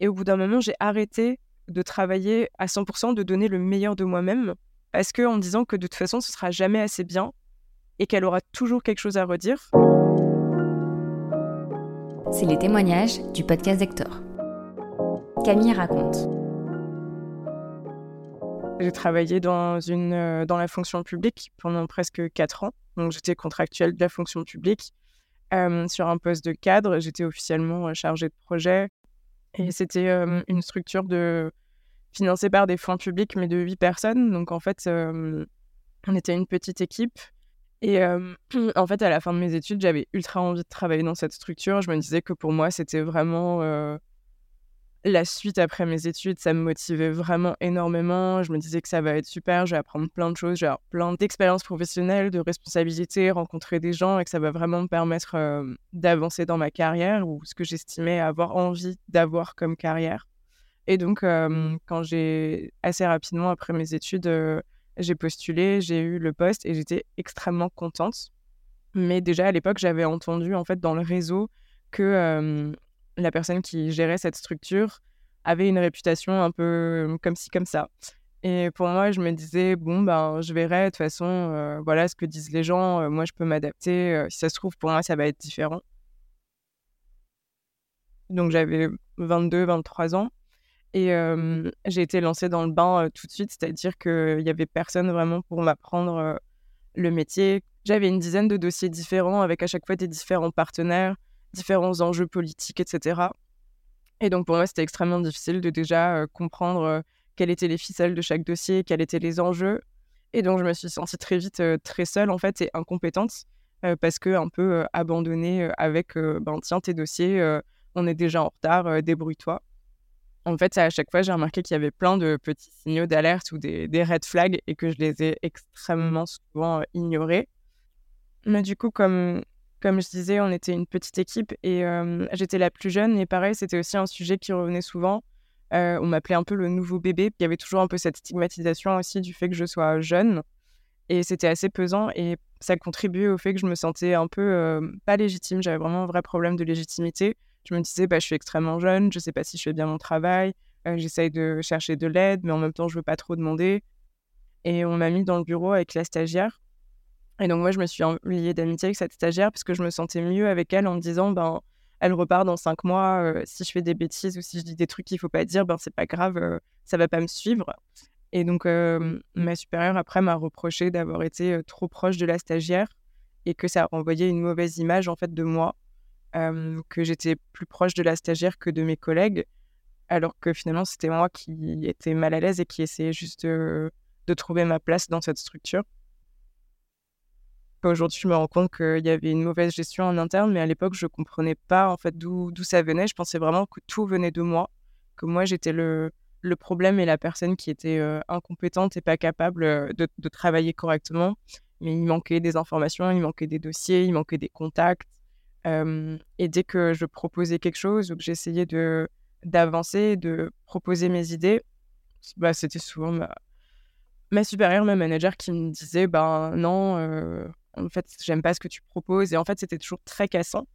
Et au bout d'un moment, j'ai arrêté de travailler à 100%, de donner le meilleur de moi-même, parce que en disant que de toute façon, ce sera jamais assez bien et qu'elle aura toujours quelque chose à redire. C'est les témoignages du podcast Hector. Camille raconte. J'ai travaillé dans, une, euh, dans la fonction publique pendant presque 4 ans. Donc, j'étais contractuelle de la fonction publique. Euh, sur un poste de cadre, j'étais officiellement euh, chargée de projet. Et c'était une structure de... financée par des fonds publics, mais de 8 personnes. Donc, en fait, on était une petite équipe. Et en fait, à la fin de mes études, j'avais ultra envie de travailler dans cette structure. Je me disais que pour moi, c'était vraiment la suite après mes études, ça me motivait vraiment énormément. Je me disais que ça va être super, je vais apprendre plein de choses, j'ai plein d'expériences professionnelles, de responsabilités, rencontrer des gens et que ça va vraiment me permettre euh, d'avancer dans ma carrière ou ce que j'estimais avoir envie d'avoir comme carrière. Et donc, euh, quand j'ai assez rapidement après mes études, euh, j'ai postulé, j'ai eu le poste et j'étais extrêmement contente. Mais déjà à l'époque, j'avais entendu en fait dans le réseau que la personne qui gérait cette structure avait une réputation un peu comme ci, comme ça. Et pour moi, je me disais, bon, ben, je verrai, de toute façon, euh, voilà ce que disent les gens, euh, moi, je peux m'adapter. Euh, si ça se trouve, pour moi, ça va être différent. Donc, j'avais 22, 23 ans. Et j'ai été lancée dans le bain tout de suite, c'est-à-dire qu'il n'y avait personne vraiment pour m'apprendre le métier. J'avais une dizaine de dossiers différents avec à chaque fois des différents partenaires différents enjeux politiques, etc. Et donc pour moi, c'était extrêmement difficile de déjà euh, comprendre euh, quelles étaient les ficelles de chaque dossier, quels étaient les enjeux. Et donc je me suis sentie très vite euh, très seule en fait et incompétente parce que un peu abandonnée avec ben tiens tes dossiers, on est déjà en retard, débrouille-toi. En fait, à chaque fois, j'ai remarqué qu'il y avait plein de petits signaux d'alerte ou des, des red flags et que je les ai extrêmement souvent ignorés. Mais du coup, comme comme je disais, on était une petite équipe et j'étais la plus jeune. Et pareil, c'était aussi un sujet qui revenait souvent. on m'appelait un peu le nouveau bébé. Il y avait toujours un peu cette stigmatisation aussi du fait que je sois jeune. Et c'était assez pesant et ça contribuait au fait que je me sentais un peu pas légitime. J'avais vraiment un vrai problème de légitimité. Je me disais, bah, je suis extrêmement jeune, je sais pas si je fais bien mon travail, j'essaye de chercher de l'aide, mais en même temps, je veux pas trop demander. Et on m'a mis dans le bureau avec la stagiaire et donc, moi, je me suis liée d'amitié avec cette stagiaire parce que je me sentais mieux avec elle en me disant, ben, elle repart dans cinq mois. Euh, si je fais des bêtises ou si je dis des trucs qu'il faut pas dire, ben, c'est pas grave, euh, ça va pas me suivre. Et donc, euh, ma supérieure, après, m'a reproché d'avoir été trop proche de la stagiaire et que ça a renvoyé une mauvaise image, en fait, de moi, que j'étais plus proche de la stagiaire que de mes collègues, alors que finalement, c'était moi qui étais mal à l'aise et qui essayais juste de trouver ma place dans cette structure. Aujourd'hui, je me rends compte qu'il y avait une mauvaise gestion en interne, mais à l'époque, je ne comprenais pas en fait d'où ça venait. Je pensais vraiment que tout venait de moi, que moi j'étais le, problème et la personne qui était euh, incompétente et pas capable euh, de, travailler correctement. Mais il manquait des informations, il manquait des dossiers, il manquait des contacts. Euh, et dès que je proposais quelque chose ou que j'essayais de d'avancer, de proposer mes idées, bah, c'était souvent ma, ma supérieure, ma manager qui me disait ben non, en fait, j'aime pas ce que tu proposes. Et en fait, c'était toujours très cassant.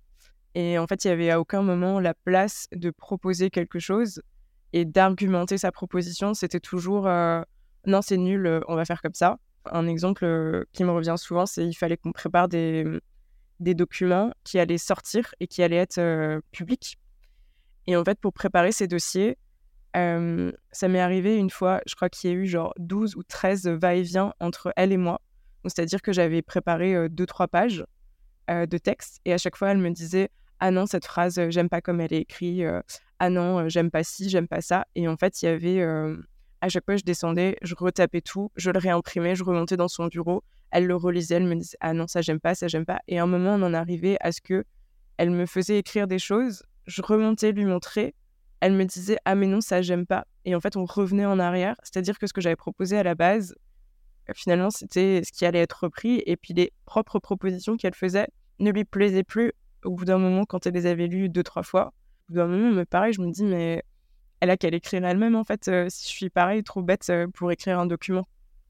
Et en fait, il y avait à aucun moment la place de proposer quelque chose et d'argumenter sa proposition. C'était toujours euh, non, c'est nul, euh, on va faire comme ça. Un exemple euh, qui me revient souvent, c'est il fallait qu'on prépare des, des documents qui allaient sortir et qui allaient être publics. Et en fait, pour préparer ces dossiers, ça m'est arrivé une fois, je crois qu'il y a eu genre 12 ou 13 va-et-vient entre elle et moi c'est-à-dire que j'avais préparé deux, trois pages de texte et à chaque fois, elle me disait Ah non, cette phrase, j'aime pas comme elle est écrite. ah non, j'aime pas ci, j'aime pas ça. Et en fait, il y avait. à chaque fois, je descendais, je retapais tout, je le réimprimais, je remontais dans son bureau. Elle le relisait, elle me disait Ah non, ça, j'aime pas, ça, j'aime pas. Et à un moment, on en arrivait à ce que elle me faisait écrire des choses. Je remontais, lui montrer. Elle me disait Ah, mais non, ça, j'aime pas. Et en fait, on revenait en arrière. C'est-à-dire que ce que j'avais proposé à la base, finalement, c'était ce qui allait être repris. Et puis les propres propositions qu'elle faisait ne lui plaisaient plus au bout d'un moment quand elle les avait lues deux, trois fois. Au bout d'un moment, mais pareil, je me dis, mais elle a qu'à l'écrire elle-même, en fait, euh, si je suis pareil, trop bête euh, pour écrire un document,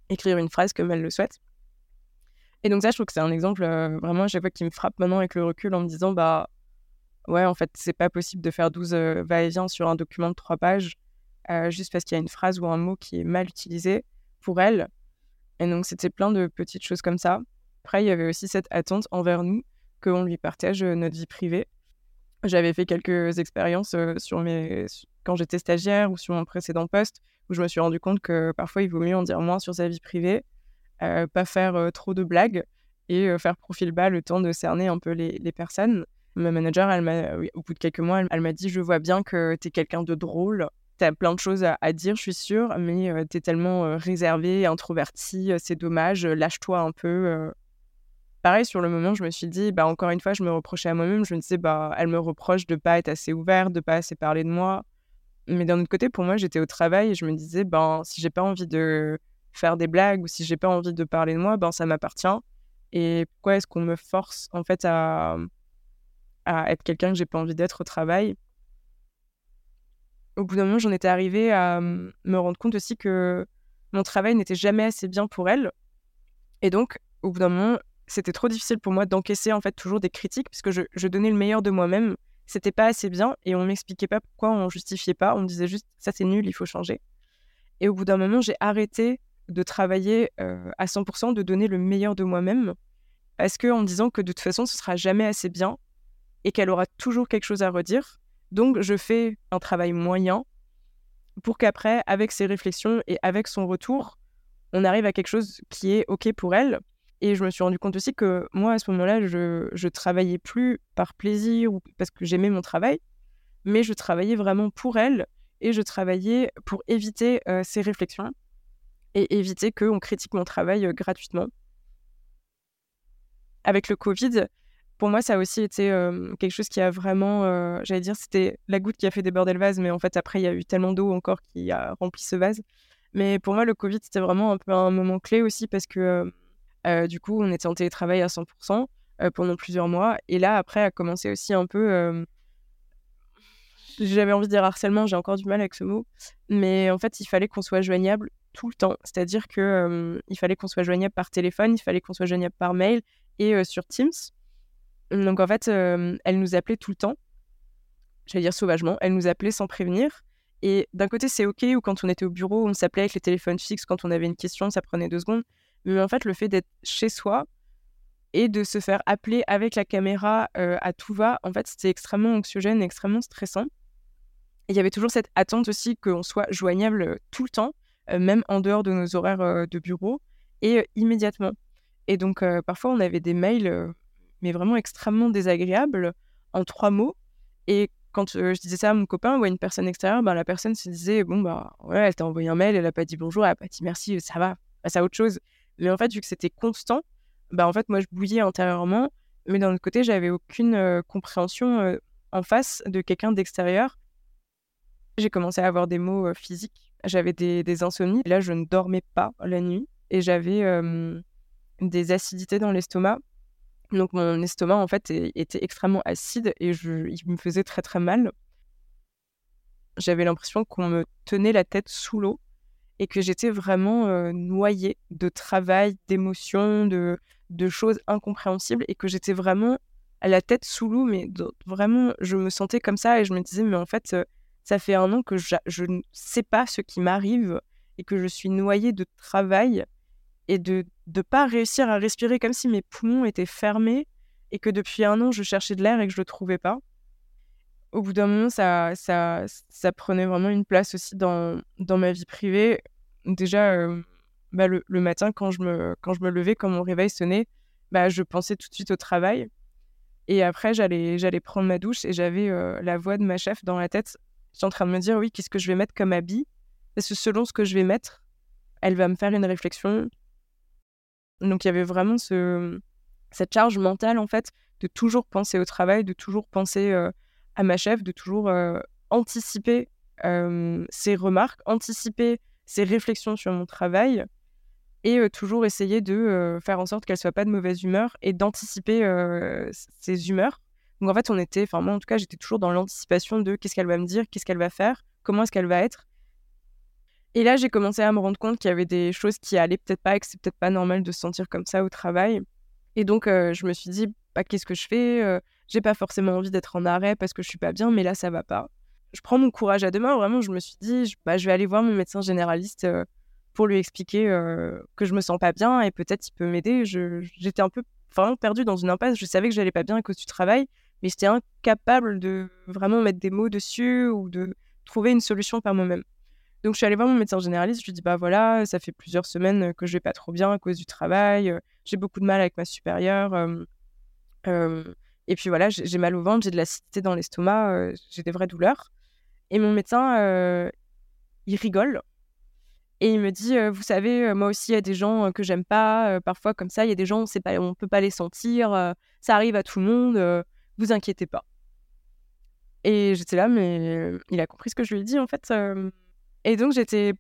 écrire une phrase comme elle le souhaite. Et donc ça, je trouve que c'est un exemple euh, vraiment à chaque fois qui me frappe maintenant avec le recul en me disant, bah, ouais, en fait, c'est pas possible de faire 12 va-et-vient sur un document de trois pages juste parce qu'il y a une phrase ou un mot qui est mal utilisé pour elle. Et donc, c'était plein de petites choses comme ça. Après, il y avait aussi cette attente envers nous qu'on lui partage notre vie privée. J'avais fait quelques expériences sur mes... quand j'étais stagiaire ou sur mon précédent poste où je me suis rendu compte que parfois il vaut mieux en dire moins sur sa vie privée, pas faire trop de blagues et faire profil bas le temps de cerner un peu les, personnes. Ma manager, elle au bout de quelques mois, elle, m'a dit Je vois bien que tu es quelqu'un de drôle. Tu plein de choses à, dire, je suis sûre, mais tu es tellement réservé, introverti, c'est dommage, lâche-toi un peu. Pareil, sur le moment, je me suis dit, bah, encore une fois, je me reprochais à moi-même. Je me disais, bah, elle me reproche de pas être assez ouverte, de pas assez parler de moi. Mais d'un autre côté, pour moi, j'étais au travail et je me disais, ben, si j'ai pas envie de faire des blagues ou si j'ai pas envie de parler de moi, ben, ça m'appartient. Et pourquoi est-ce qu'on me force, en fait, à, à être quelqu'un que j'ai pas envie d'être au travail? Au bout d'un moment, j'en étais arrivée à me rendre compte aussi que mon travail n'était jamais assez bien pour elle. Et donc, au bout d'un moment, c'était trop difficile pour moi d'encaisser en fait toujours des critiques puisque je, je donnais le meilleur de moi-même. C'était pas assez bien et on m'expliquait pas pourquoi, on justifiait pas. On me disait juste ça c'est nul, il faut changer. Et au bout d'un moment, j'ai arrêté de travailler euh, à 100%, de donner le meilleur de moi-même parce que en me disant que de toute façon ce sera jamais assez bien et qu'elle aura toujours quelque chose à redire. Donc je fais un travail moyen pour qu'après, avec ses réflexions et avec son retour, on arrive à quelque chose qui est OK pour elle et je me suis rendu compte aussi que moi, à ce moment-là, je, je travaillais plus par plaisir ou parce que j'aimais mon travail, mais je travaillais vraiment pour elle et je travaillais pour éviter euh, ces réflexions et éviter qu'on critique mon travail euh, gratuitement. Avec le Covid, pour moi, ça a aussi été quelque chose qui a vraiment, j'allais dire, c'était la goutte qui a fait déborder le vase, mais en fait, après, il y a eu tellement d'eau encore qui a rempli ce vase. Mais pour moi, le Covid, c'était vraiment un peu un moment clé aussi parce que du coup, on était en télétravail à 100% euh, pendant plusieurs mois. Et là, après, a commencé aussi un peu. J'avais envie de dire harcèlement, j'ai encore du mal avec ce mot. Mais en fait, il fallait qu'on soit joignable tout le temps. C'est-à-dire qu'il il fallait qu'on soit joignable par téléphone, il fallait qu'on soit joignable par mail et sur Teams. Donc en fait, elle nous appelait tout le temps. J'allais dire sauvagement. Elle nous appelait sans prévenir. Et d'un côté, c'est OK, ou quand on était au bureau, on s'appelait avec les téléphones fixes quand on avait une question, ça prenait deux secondes. Mais en fait, le fait d'être chez soi et de se faire appeler avec la caméra euh, à tout va, en fait, c'était extrêmement anxiogène, extrêmement stressant. il y avait toujours cette attente aussi qu'on soit joignable euh, tout le temps, euh, même en dehors de nos horaires de bureau, et immédiatement. Et donc, parfois, on avait des mails, mais vraiment extrêmement désagréables, en trois mots. Et quand je disais ça à mon copain ou à une personne extérieure, ben, la personne se disait Bon, bah, ouais, elle t'a envoyé un mail, elle n'a pas dit bonjour, elle n'a pas dit merci, ça va, passe à autre chose. Mais en fait, vu que c'était constant, bah en fait, moi, je bouillais intérieurement, mais d'un autre côté, j'avais aucune compréhension en face de quelqu'un d'extérieur. J'ai commencé à avoir des maux physiques. J'avais des, des, insomnies. Là, je ne dormais pas la nuit et j'avais des acidités dans l'estomac. Donc, mon estomac, en fait, était extrêmement acide et je, il me faisait très, très mal. J'avais l'impression qu'on me tenait la tête sous l'eau et que j'étais vraiment noyée de travail, d'émotions, de, de choses incompréhensibles et que j'étais vraiment à la tête sous l'eau, mais vraiment, je me sentais comme ça et je me disais, mais en fait, ça fait un an que je, ne sais pas ce qui m'arrive et que je suis noyée de travail et de ne pas réussir à respirer comme si mes poumons étaient fermés et que depuis un an, je cherchais de l'air et que je ne le trouvais pas. Au bout d'un moment, ça, ça, ça prenait vraiment une place aussi dans, dans ma vie privée déjà, euh, bah, le, matin, quand je, me, quand je me levais, quand mon réveil sonnait, bah, je pensais tout de suite au travail. Et après, j'allais, j'allais prendre ma douche et j'avais euh, la voix de ma chef dans la tête. J'étais en train de me dire, oui, qu'est-ce que je vais mettre comme habit? Parce que selon ce que je vais mettre, elle va me faire une réflexion. Donc, il y avait vraiment ce, cette charge mentale, en fait, de toujours penser au travail, de toujours penser euh, à ma chef, de toujours anticiper ses remarques, anticiper ses réflexions sur mon travail et toujours essayer de faire en sorte qu'elle soit pas de mauvaise humeur et d'anticiper ses humeurs. Donc en fait, on était, enfin moi en tout cas, j'étais toujours dans l'anticipation de qu'est-ce qu'elle va me dire, qu'est-ce qu'elle va faire, comment est-ce qu'elle va être. Et là, j'ai commencé à me rendre compte qu'il y avait des choses qui allaient peut-être pas et que c'est peut-être pas normal de se sentir comme ça au travail. Et donc, je me suis dit, bah, qu'est-ce que je fais j'ai pas forcément envie d'être en arrêt parce que je suis pas bien, mais là, ça va pas. Je prends mon courage à deux mains. Vraiment, je me suis dit, je, bah, je vais aller voir mon médecin généraliste euh, pour lui expliquer euh, que je me sens pas bien et peut-être il peut m'aider. J'étais un peu vraiment perdue dans une impasse. Je savais que j'allais pas bien à cause du travail, mais j'étais incapable de vraiment mettre des mots dessus ou de trouver une solution par moi-même. Donc, je suis allée voir mon médecin généraliste. Je lui dis, bah voilà, ça fait plusieurs semaines que je vais pas trop bien à cause du travail. J'ai beaucoup de mal avec ma supérieure. et puis voilà, j'ai mal au ventre, j'ai de l'acidité dans l'estomac, j'ai des vraies douleurs. Et mon médecin, il rigole. Et il me dit, vous savez, moi aussi, il y a des gens que j'aime pas. parfois, comme ça, il y a des gens, on ne peut pas les sentir. ça arrive à tout le monde. vous inquiétez pas. Et j'étais là, mais il a compris ce que je lui ai dit, en fait. Et donc, j'étais,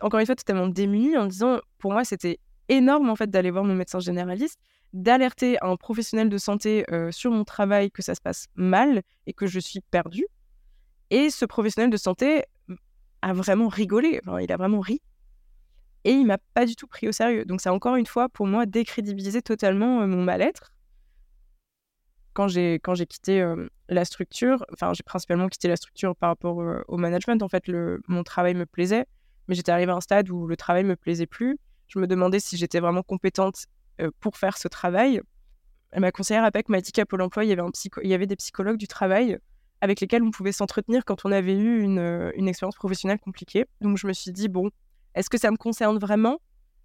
encore une fois, totalement démunie en disant, pour moi, c'était énorme, en fait, d'aller voir mon médecin généraliste, d'alerter un professionnel de santé sur mon travail que ça se passe mal et que je suis perdue. Et ce professionnel de santé a vraiment rigolé, il a vraiment ri. Et il m'a pas du tout pris au sérieux. Donc, ça a encore une fois, pour moi, décrédibilisé totalement mon mal-être quand j'ai quand j'ai quitté la structure, enfin j'ai principalement quitté la structure par rapport au management. En fait, le, mon travail me plaisait, mais j'étais arrivée à un stade où le travail me plaisait plus. Je me demandais si j'étais vraiment compétente pour faire ce travail. Ma conseillère APEC m'a dit qu'à Pôle Emploi, il y avait un il y avait des psychologues du travail avec lesquels on pouvait s'entretenir quand on avait eu une, une, expérience professionnelle compliquée. Donc je me suis dit bon, est-ce que ça me concerne vraiment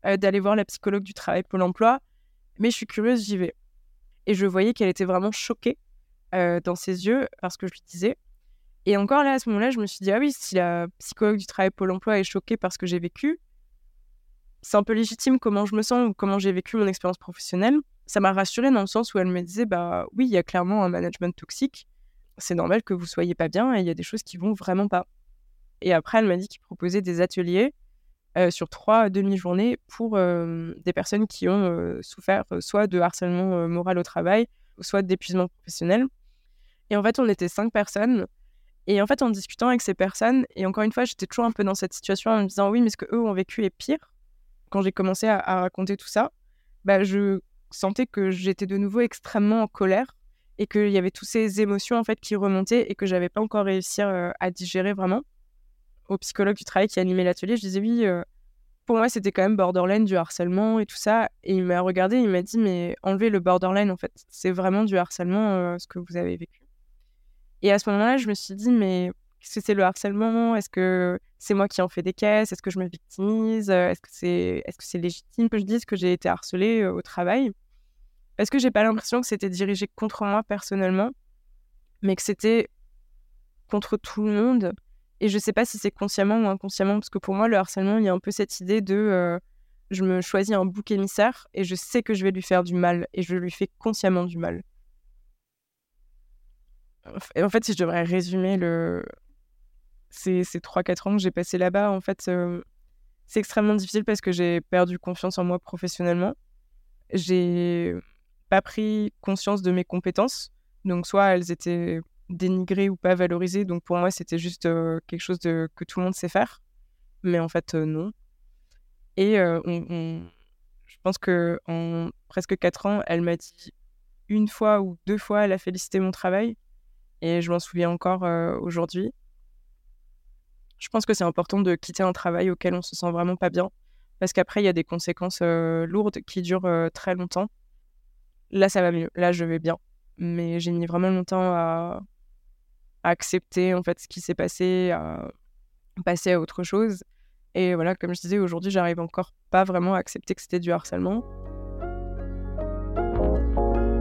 d'aller voir la psychologue du travail Pôle Emploi? Mais je suis curieuse, j'y vais. Et je voyais qu'elle était vraiment choquée euh, dans ses yeux parce que je lui disais. Et encore là, à ce moment-là, je me suis dit, ah oui, si la psychologue du travail Pôle emploi est choquée parce que j'ai vécu, c'est un peu légitime comment je me sens ou comment j'ai vécu mon expérience professionnelle. Ça m'a rassurée dans le sens où elle me disait, bah oui, il y a clairement un management toxique. C'est normal que vous soyez pas bien et il y a des choses qui vont vraiment pas. Et après, elle m'a dit qu'il proposait des ateliers euh, sur trois demi-journées pour euh, des personnes qui ont euh, souffert soit de harcèlement moral au travail, soit d'épuisement professionnel. Et en fait, on était cinq personnes. Et en fait, en discutant avec ces personnes, et encore une fois, j'étais toujours un peu dans cette situation en me disant oui, mais ce qu'eux ont vécu est pire. Quand j'ai commencé à, raconter tout ça, bah, je sentais que j'étais de nouveau extrêmement en colère et qu'il y avait toutes ces émotions en fait qui remontaient et que j'avais pas encore réussi à digérer vraiment au psychologue du travail qui animait l'atelier, je disais oui, euh, pour moi c'était quand même borderline du harcèlement et tout ça. Et il m'a regardé, il m'a dit mais enlevez le borderline en fait, c'est vraiment du harcèlement euh, ce que vous avez vécu. Et à ce moment-là, je me suis dit mais est-ce que c'est le harcèlement? Est-ce que c'est moi qui en fais des caisses? Est-ce que je me victimise? Est-ce que c'est est -ce c'est légitime que je dise que j'ai été harcelée euh, au travail? Parce que j'ai pas l'impression que c'était dirigé contre moi personnellement, mais que c'était contre tout le monde et je sais pas si c'est consciemment ou inconsciemment, parce que pour moi, le harcèlement, il y a un peu cette idée de euh, je me choisis un bouc émissaire et je sais que je vais lui faire du mal et je lui fais consciemment du mal. En fait, si je devrais résumer le... ces, ces 3-4 ans que j'ai passé là-bas, en fait, euh, c'est extrêmement difficile parce que j'ai perdu confiance en moi professionnellement. J'ai pas pris conscience de mes compétences. Donc, soit elles étaient dénigré ou pas valorisé. Donc pour moi, c'était juste quelque chose de, que tout le monde sait faire. Mais en fait, non. Et je pense que en presque quatre ans, elle m'a dit une fois ou deux fois, elle a félicité mon travail. Et je m'en souviens encore aujourd'hui. Je pense que c'est important de quitter un travail auquel on se sent vraiment pas bien. Parce qu'après, il y a des conséquences lourdes qui durent très longtemps. Là, ça va mieux. Là, je vais bien. Mais j'ai mis vraiment longtemps accepter en fait ce qui s'est passé, à passer à autre chose. Et voilà, comme je disais, aujourd'hui, j'arrive encore pas vraiment à accepter que c'était du harcèlement.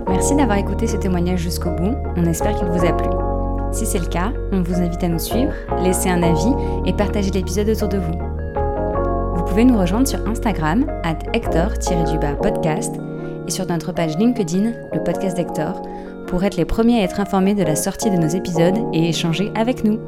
Merci d'avoir écouté ce témoignage jusqu'au bout. On espère qu'il vous a plu. Si c'est le cas, on vous invite à nous suivre, laisser un avis et partager l'épisode autour de vous. Vous pouvez nous rejoindre sur Instagram, at Hector-podcast, et sur notre page LinkedIn, le podcast d'Hector, pour être les premiers à être informés de la sortie de nos épisodes et échanger avec nous.